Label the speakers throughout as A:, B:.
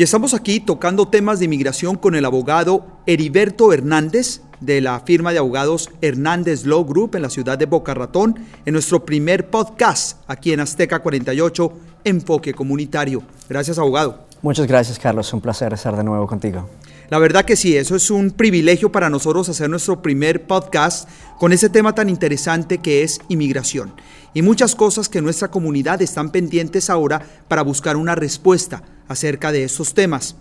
A: Y estamos aquí tocando temas de inmigración con el abogado Heriberto Hernández de la firma de abogados Hernández Law Group en la ciudad de Boca Ratón en nuestro primer podcast aquí en Azteca 48, Enfoque Comunitario. Gracias, abogado.
B: Muchas gracias, Carlos. Un placer estar de nuevo contigo.
A: La verdad que sí, eso es un privilegio para nosotros hacer nuestro primer podcast con ese tema tan interesante que es inmigración y muchas cosas que nuestra comunidad están pendientes ahora para buscar una respuesta acerca de estos temas.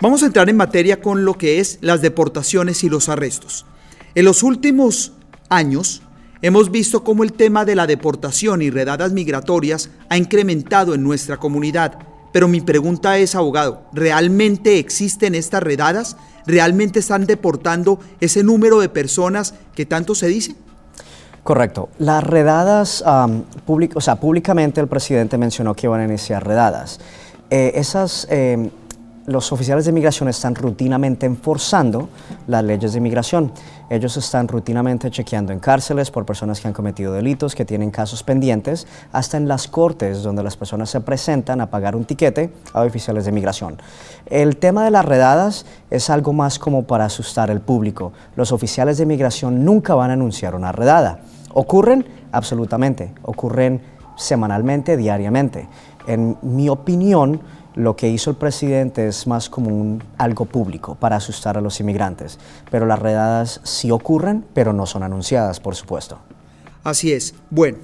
A: Vamos a entrar en materia con lo que es las deportaciones y los arrestos. En los últimos años hemos visto cómo el tema de la deportación y redadas migratorias ha incrementado en nuestra comunidad. Pero mi pregunta es, abogado, ¿realmente existen estas redadas? ¿Realmente están deportando ese número de personas que tanto se dice?
B: Correcto. Las redadas, o sea, públicamente el presidente mencionó que iban a iniciar redadas. Eh, esas, eh, los oficiales de inmigración están rutinamente enforzando las leyes de inmigración. Ellos están rutinamente chequeando en cárceles por personas que han cometido delitos, que tienen casos pendientes, hasta en las cortes donde las personas se presentan a pagar un tiquete a oficiales de inmigración. El tema de las redadas es algo más como para asustar al público. Los oficiales de inmigración nunca van a anunciar una redada. ¿Ocurren? Absolutamente. Ocurren semanalmente, diariamente. En mi opinión, lo que hizo el presidente es más como algo público para asustar a los inmigrantes. Pero las redadas sí ocurren, pero no son anunciadas, por supuesto.
A: Así es. Bueno,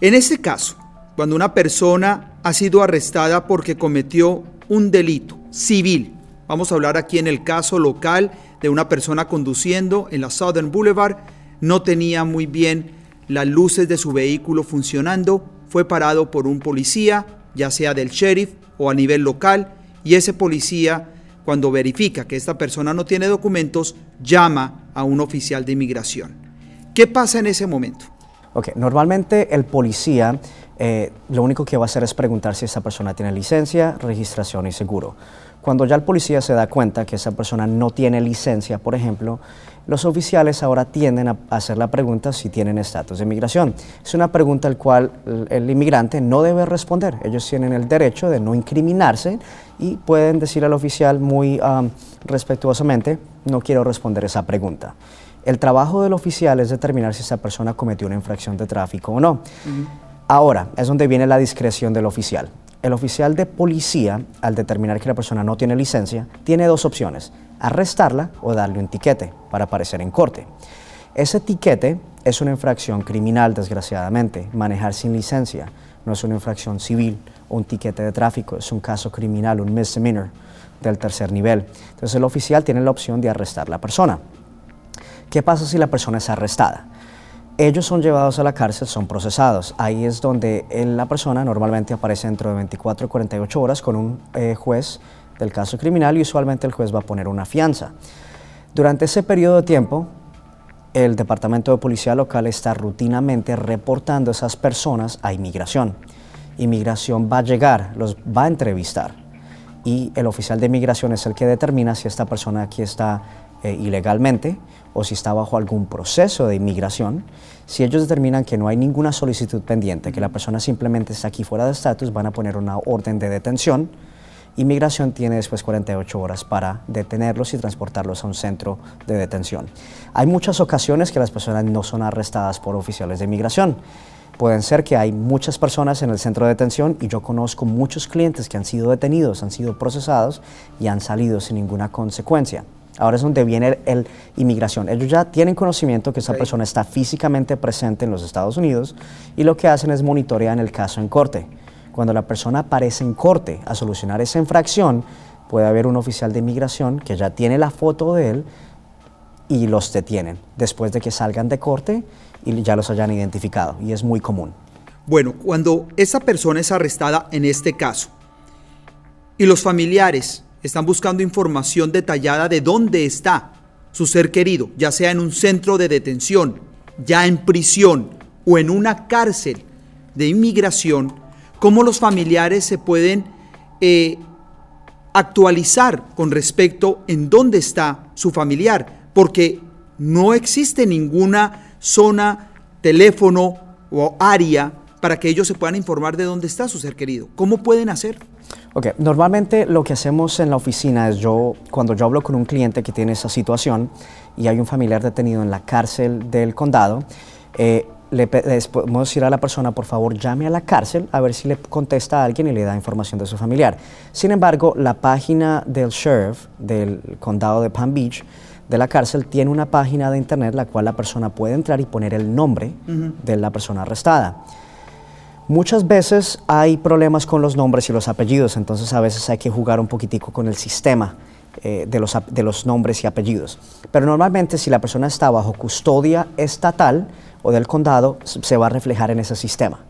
A: en este caso, cuando una persona ha sido arrestada porque cometió un delito civil, vamos a hablar aquí en el caso local de una persona conduciendo en la Southern Boulevard, no tenía muy bien las luces de su vehículo funcionando, fue parado por un policía, ya sea del sheriff o a nivel local, y ese policía, cuando verifica que esta persona no tiene documentos, llama a un oficial de inmigración. ¿Qué pasa en ese momento?
B: Ok, normalmente el policía eh, lo único que va a hacer es preguntar si esa persona tiene licencia, registración y seguro. Cuando ya el policía se da cuenta que esa persona no tiene licencia, por ejemplo, los oficiales ahora tienden a hacer la pregunta si tienen estatus de inmigración. Es una pregunta al cual el inmigrante no debe responder. Ellos tienen el derecho de no incriminarse y pueden decir al oficial muy respetuosamente, no quiero responder esa pregunta. El trabajo del oficial es determinar si esa persona cometió una infracción de tráfico o no. Ahora, es donde viene la discreción del oficial. El oficial de policía, al determinar que la persona no tiene licencia, tiene dos opciones, arrestarla o darle un tiquete para aparecer en corte. Ese tiquete es una infracción criminal, desgraciadamente. Manejar sin licencia no es una infracción civil un tiquete de tráfico, es un caso criminal, un misdemeanor del tercer nivel. Entonces el oficial tiene la opción de arrestar a la persona. ¿Qué pasa si la persona es arrestada? Ellos son llevados a la cárcel, son procesados. Ahí es donde la persona normalmente aparece dentro de 24 o 48 horas con un eh, juez del caso criminal y usualmente el juez va a poner una fianza. Durante ese periodo de tiempo, el Departamento de Policía Local está rutinamente reportando a esas personas a inmigración. Inmigración va a llegar, los va a entrevistar y el oficial de inmigración es el que determina si esta persona aquí está eh, ilegalmente o si está bajo algún proceso de inmigración, si ellos determinan que no hay ninguna solicitud pendiente, que la persona simplemente está aquí fuera de estatus, van a poner una orden de detención. Inmigración tiene después 48 horas para detenerlos y transportarlos a un centro de detención. Hay muchas ocasiones que las personas no son arrestadas por oficiales de inmigración. Pueden ser que hay muchas personas en el centro de detención y yo conozco muchos clientes que han sido detenidos, han sido procesados y han salido sin ninguna consecuencia. Ahora es donde viene el, inmigración. Ellos ya tienen conocimiento que esa persona está físicamente presente en los Estados Unidos y lo que hacen es monitorear el caso en corte. Cuando la persona aparece en corte a solucionar esa infracción, puede haber un oficial de inmigración que ya tiene la foto de él y los detienen después de que salgan de corte y ya los hayan identificado. Y es muy común.
A: Bueno, cuando esa persona es arrestada en este caso y los familiares están buscando información detallada de dónde está su ser querido, ya sea en un centro de detención, ya en prisión o en una cárcel de inmigración, cómo los familiares se pueden eh, actualizar con respecto en dónde está su familiar, porque no existe ninguna zona, teléfono o área para que ellos se puedan informar de dónde está su ser querido. ¿Cómo pueden hacer?
B: Ok, normalmente lo que hacemos en la oficina es yo, cuando yo hablo con un cliente que tiene esa situación y hay un familiar detenido en la cárcel del condado, eh, le podemos decir a la persona, por favor, llame a la cárcel a ver si le contesta a alguien y le da información de su familiar. Sin embargo, la página del sheriff del condado de Palm Beach, de la cárcel, tiene una página de internet la cual la persona puede entrar y poner el nombre de la persona arrestada. Muchas veces hay problemas con los nombres y los apellidos, entonces a veces hay que jugar un poquitico con el sistema eh, de, los, nombres y apellidos. Pero normalmente si la persona está bajo custodia estatal o del condado, se va a reflejar en ese sistema.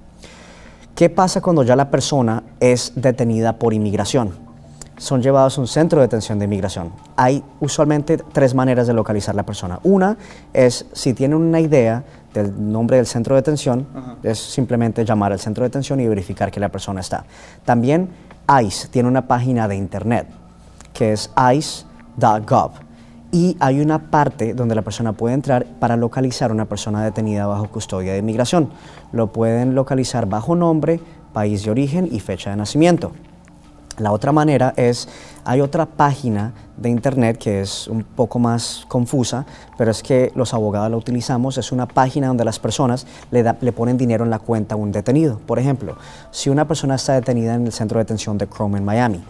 B: ¿Qué pasa cuando ya la persona es detenida por inmigración? Son llevados a un centro de detención de inmigración. Hay usualmente tres maneras de localizar a la persona. Una es si tienen una idea del nombre del centro de detención, es simplemente llamar al centro de detención y verificar que la persona está. También ICE tiene una página de internet que es ice.gov y hay una parte donde la persona puede entrar para localizar a una persona detenida bajo custodia de inmigración. Lo pueden localizar bajo nombre, país de origen y fecha de nacimiento. La otra manera es, hay otra página de internet que es un poco más confusa, pero es que los abogados la utilizamos, es una página donde las personas le, le ponen dinero en la cuenta a un detenido. Por ejemplo, si una persona está detenida en el centro de detención de Chrome en Miami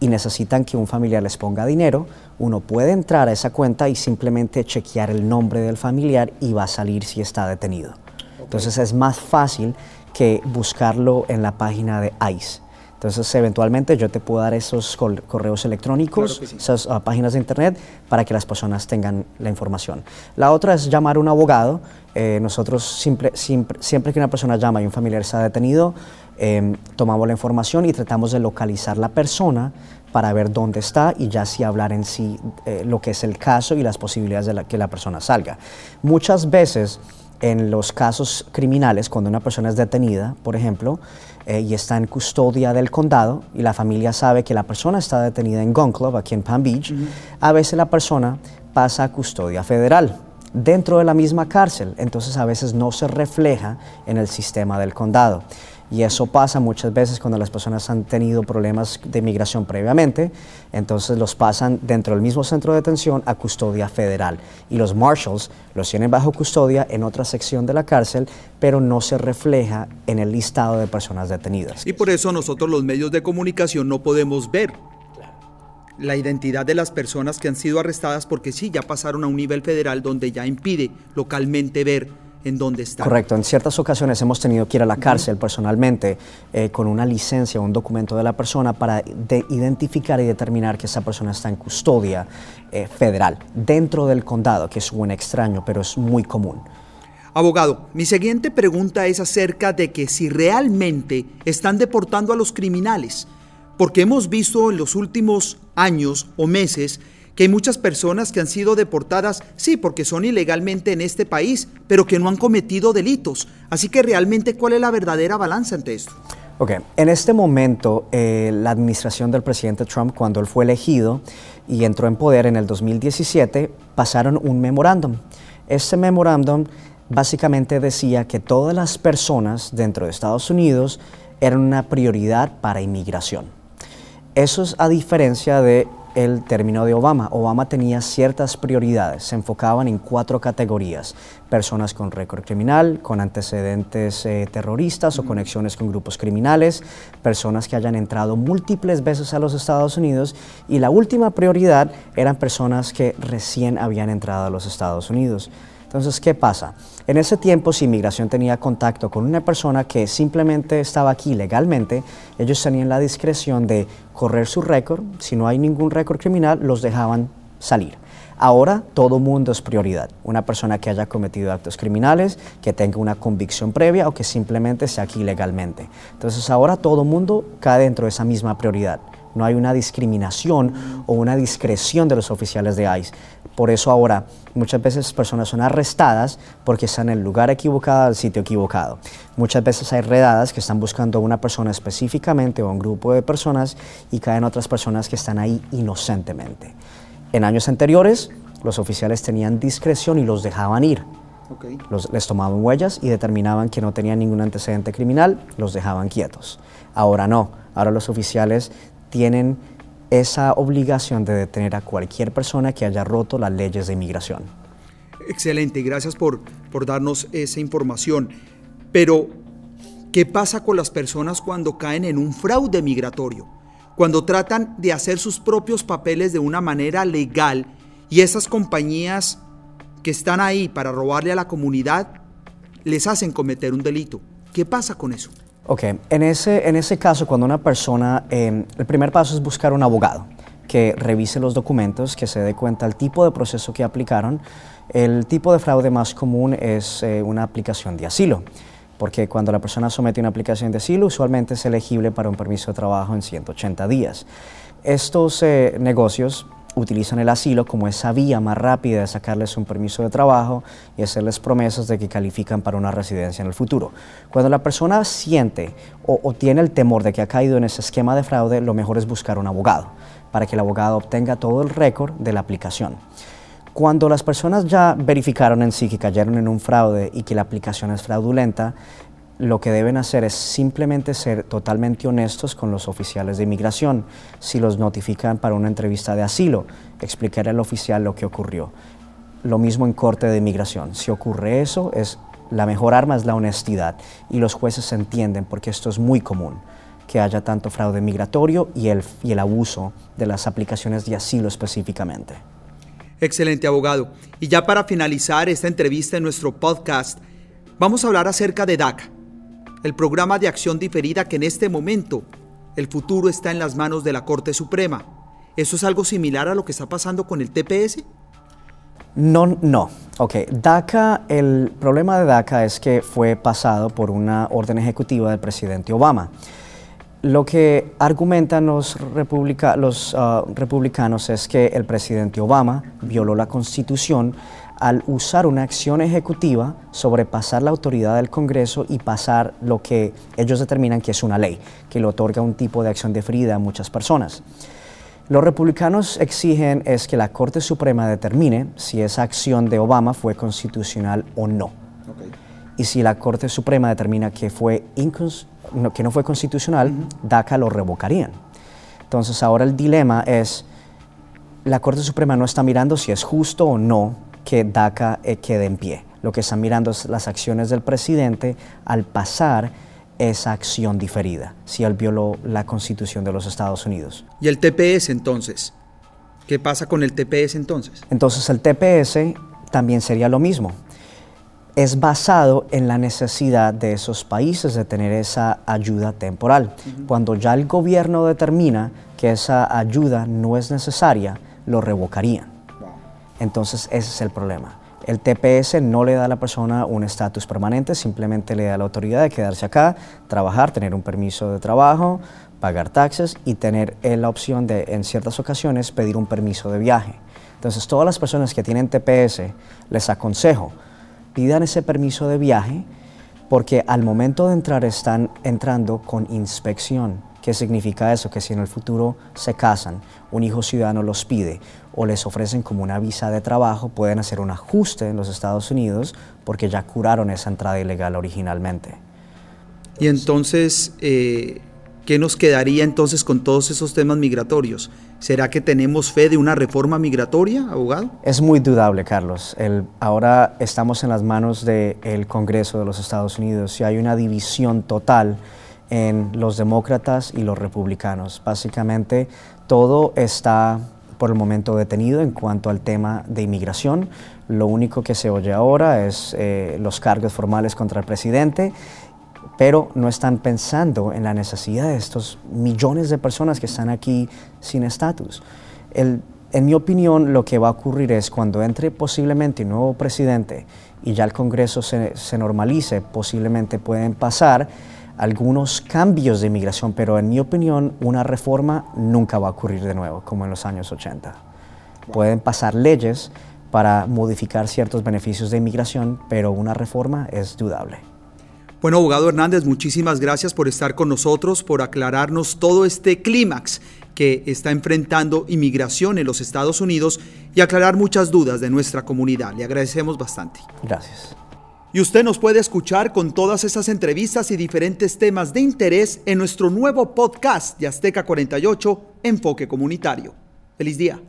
B: y necesitan que un familiar les ponga dinero, uno puede entrar a esa cuenta y simplemente chequear el nombre del familiar y va a salir si está detenido. Entonces es más fácil que buscarlo en la página de ICE. Entonces, eventualmente yo te puedo dar esos correos electrónicos, esas ah, páginas de internet, para que las personas tengan la información. La otra es llamar a un abogado. Eh, nosotros siempre, siempre, que una persona llama y un familiar está detenido, em, tomamos la información y tratamos de localizar la persona para ver dónde está y ya sí hablar en sí eh, lo que es el caso y las posibilidades de que la persona salga. Muchas veces en los casos criminales, cuando una persona es detenida, por ejemplo, eh, y está en custodia del condado y la familia sabe que la persona está detenida en Gun Club, aquí en Palm Beach, a veces la persona pasa a custodia federal dentro de la misma cárcel, entonces a veces no se refleja en el sistema del condado. Y eso pasa muchas veces cuando las personas han tenido problemas de migración previamente, entonces los pasan dentro del mismo centro de detención a custodia federal. Y los marshals los tienen bajo custodia en otra sección de la cárcel, pero no se refleja en el listado de personas detenidas.
A: Y por eso nosotros los medios de comunicación no podemos ver la identidad de las personas que han sido arrestadas porque sí, ya pasaron a un nivel federal donde ya impide localmente ver en dónde está.
B: Correcto, en ciertas ocasiones hemos tenido que ir a la cárcel personalmente eh, con una licencia o un documento de la persona para identificar y determinar que esa persona está en custodia eh, federal dentro del condado, que es un extraño, pero es muy común.
A: Abogado, mi siguiente pregunta es acerca de que si realmente están deportando a los criminales, porque hemos visto en los últimos años o meses que hay muchas personas que han sido deportadas, sí, porque son ilegalmente en este país, pero que no han cometido delitos. Así que realmente, ¿cuál es la verdadera balanza entre esto?
B: Ok, en este momento, eh, la administración del presidente Trump, cuando él fue elegido y entró en poder en el 2017, pasaron un memorándum. Este memorándum básicamente decía que todas las personas dentro de Estados Unidos eran una prioridad para inmigración. Eso es a diferencia de el término de Obama. Obama tenía ciertas prioridades, se enfocaban en cuatro categorías. Personas con récord criminal, con antecedentes eh, terroristas o conexiones con grupos criminales, personas que hayan entrado múltiples veces a los Estados Unidos y la última prioridad eran personas que recién habían entrado a los Estados Unidos. Entonces, ¿qué pasa? En ese tiempo, si inmigración tenía contacto con una persona que simplemente estaba aquí legalmente, ellos tenían la discreción de correr su récord. Si no hay ningún récord criminal, los dejaban salir. Ahora todo mundo es prioridad. Una persona que haya cometido actos criminales, que tenga una convicción previa o que simplemente sea aquí legalmente. Entonces ahora todo mundo cae dentro de esa misma prioridad. No hay una discriminación o una discreción de los oficiales de ICE. Por eso ahora muchas veces personas son arrestadas porque están en el lugar equivocado, al sitio equivocado. Muchas veces hay redadas que están buscando a una persona específicamente o un grupo de personas y caen otras personas que están ahí inocentemente. En años anteriores, los oficiales tenían discreción y los dejaban ir. les tomaban huellas y determinaban que no tenían ningún antecedente criminal, los dejaban quietos. Ahora no Ahora los oficiales tienen esa obligación de detener a cualquier persona que haya roto las leyes de inmigración.
A: Excelente, gracias por, por darnos esa información. Pero, ¿qué pasa con las personas cuando caen en un fraude migratorio? Cuando tratan de hacer sus propios papeles de una manera legal y esas compañías que están ahí para robarle a la comunidad les hacen cometer un delito. ¿Qué pasa con eso?
B: Ok, en ese, en ese caso, cuando una persona, em, el primer paso es buscar un abogado que revise los documentos, que se dé cuenta del tipo de proceso que aplicaron. El tipo de fraude más común es eh, una aplicación de asilo, porque cuando la persona somete una aplicación de asilo, usualmente es elegible para un permiso de trabajo en 180 días. Estos eh, negocios utilizan el asilo como esa vía más rápida de sacarles un permiso de trabajo y hacerles promesas de que califican para una residencia en el futuro. Cuando la persona siente o, tiene el temor de que ha caído en ese esquema de fraude, lo mejor es buscar un abogado para que el abogado obtenga todo el récord de la aplicación. Cuando las personas ya verificaron en sí que cayeron en un fraude y que la aplicación es fraudulenta, lo que deben hacer es simplemente ser totalmente honestos con los oficiales de inmigración. Si los notifican para una entrevista de asilo, explicar al oficial lo que ocurrió. Lo mismo en corte de inmigración. Si ocurre eso, es la mejor arma es la honestidad y los jueces entienden porque esto es muy común que haya tanto fraude migratorio y el, y el abuso de las aplicaciones de asilo específicamente.
A: Excelente abogado. Y ya para finalizar esta entrevista en nuestro podcast, vamos a hablar acerca de DACA el programa de acción diferida que en este momento el futuro está en las manos de la Corte Suprema. ¿Eso es algo similar a lo que está pasando con el TPS?
B: No, no. Ok, DACA, el problema de DACA es que fue pasado por una orden ejecutiva del presidente Obama. Lo que argumentan los, los ah, republicanos es que el presidente Obama violó la constitución al usar una acción ejecutiva, sobrepasar la autoridad del Congreso y pasar lo que ellos determinan que es una ley, que le otorga un tipo de acción deferida a muchas personas. Los republicanos exigen es que la Corte Suprema determine si esa acción de Obama fue constitucional o no. Y si la Corte Suprema determina que, fue no, que no fue constitucional, DACA lo revocarían. Entonces ahora el dilema es, la Corte Suprema no está mirando si es justo o no que DACA eh, quede en pie. Lo que están mirando es las acciones del presidente al pasar esa acción diferida, si él violó la constitución de los Estados Unidos.
A: ¿Y el TPS entonces? ¿Qué pasa con el TPS entonces?
B: Entonces el TPS también sería lo mismo. Es basado en la necesidad de esos países de tener esa ayuda temporal. Cuando ya el gobierno determina que esa ayuda no es necesaria, lo revocarían. Entonces ese es el problema. El TPS no le da a la persona un estatus permanente, simplemente le da la autoridad de quedarse acá, trabajar, tener un permiso de trabajo, pagar taxes y tener la opción de, en ciertas ocasiones, pedir un permiso de viaje. Entonces, todas las personas que tienen TPS, les aconsejo, pidan ese permiso de viaje porque al momento de entrar están entrando con inspección. ¿Qué significa eso? Que si en el futuro se casan, un hijo ciudadano los pide o les ofrecen como una visa de trabajo, pueden hacer un ajuste en los Estados Unidos porque ya curaron esa entrada ilegal originalmente.
A: Y entonces, eh, ¿qué nos quedaría entonces con todos esos temas migratorios? ¿Será que tenemos fe de una reforma migratoria, abogado?
B: Es muy dudable, Carlos. El, ahora estamos en las manos del Congreso de los Estados Unidos y hay una división total en los demócratas y los republicanos. Básicamente todo está por el momento detenido en cuanto al tema de inmigración. Lo único que se oye ahora es eh, los cargos formales contra el presidente, pero no están pensando en la necesidad de estos millones de personas que están aquí sin estatus. En mi opinión, lo que va a ocurrir es cuando entre posiblemente un nuevo presidente y ya el Congreso se, se normalice, posiblemente pueden pasar algunos cambios de inmigración, pero en mi opinión una reforma nunca va a ocurrir de nuevo, como en los años 80. Pueden pasar leyes para modificar ciertos beneficios de inmigración, pero una reforma es dudable.
A: Bueno, abogado Hernández, muchísimas gracias por estar con nosotros, por aclararnos todo este clímax que está enfrentando inmigración en los Estados Unidos y aclarar muchas dudas de nuestra comunidad. Le agradecemos bastante.
B: Gracias.
A: Y usted nos puede escuchar con todas esas entrevistas y diferentes temas de interés en nuestro nuevo podcast de Azteca 48, Enfoque Comunitario. Feliz día.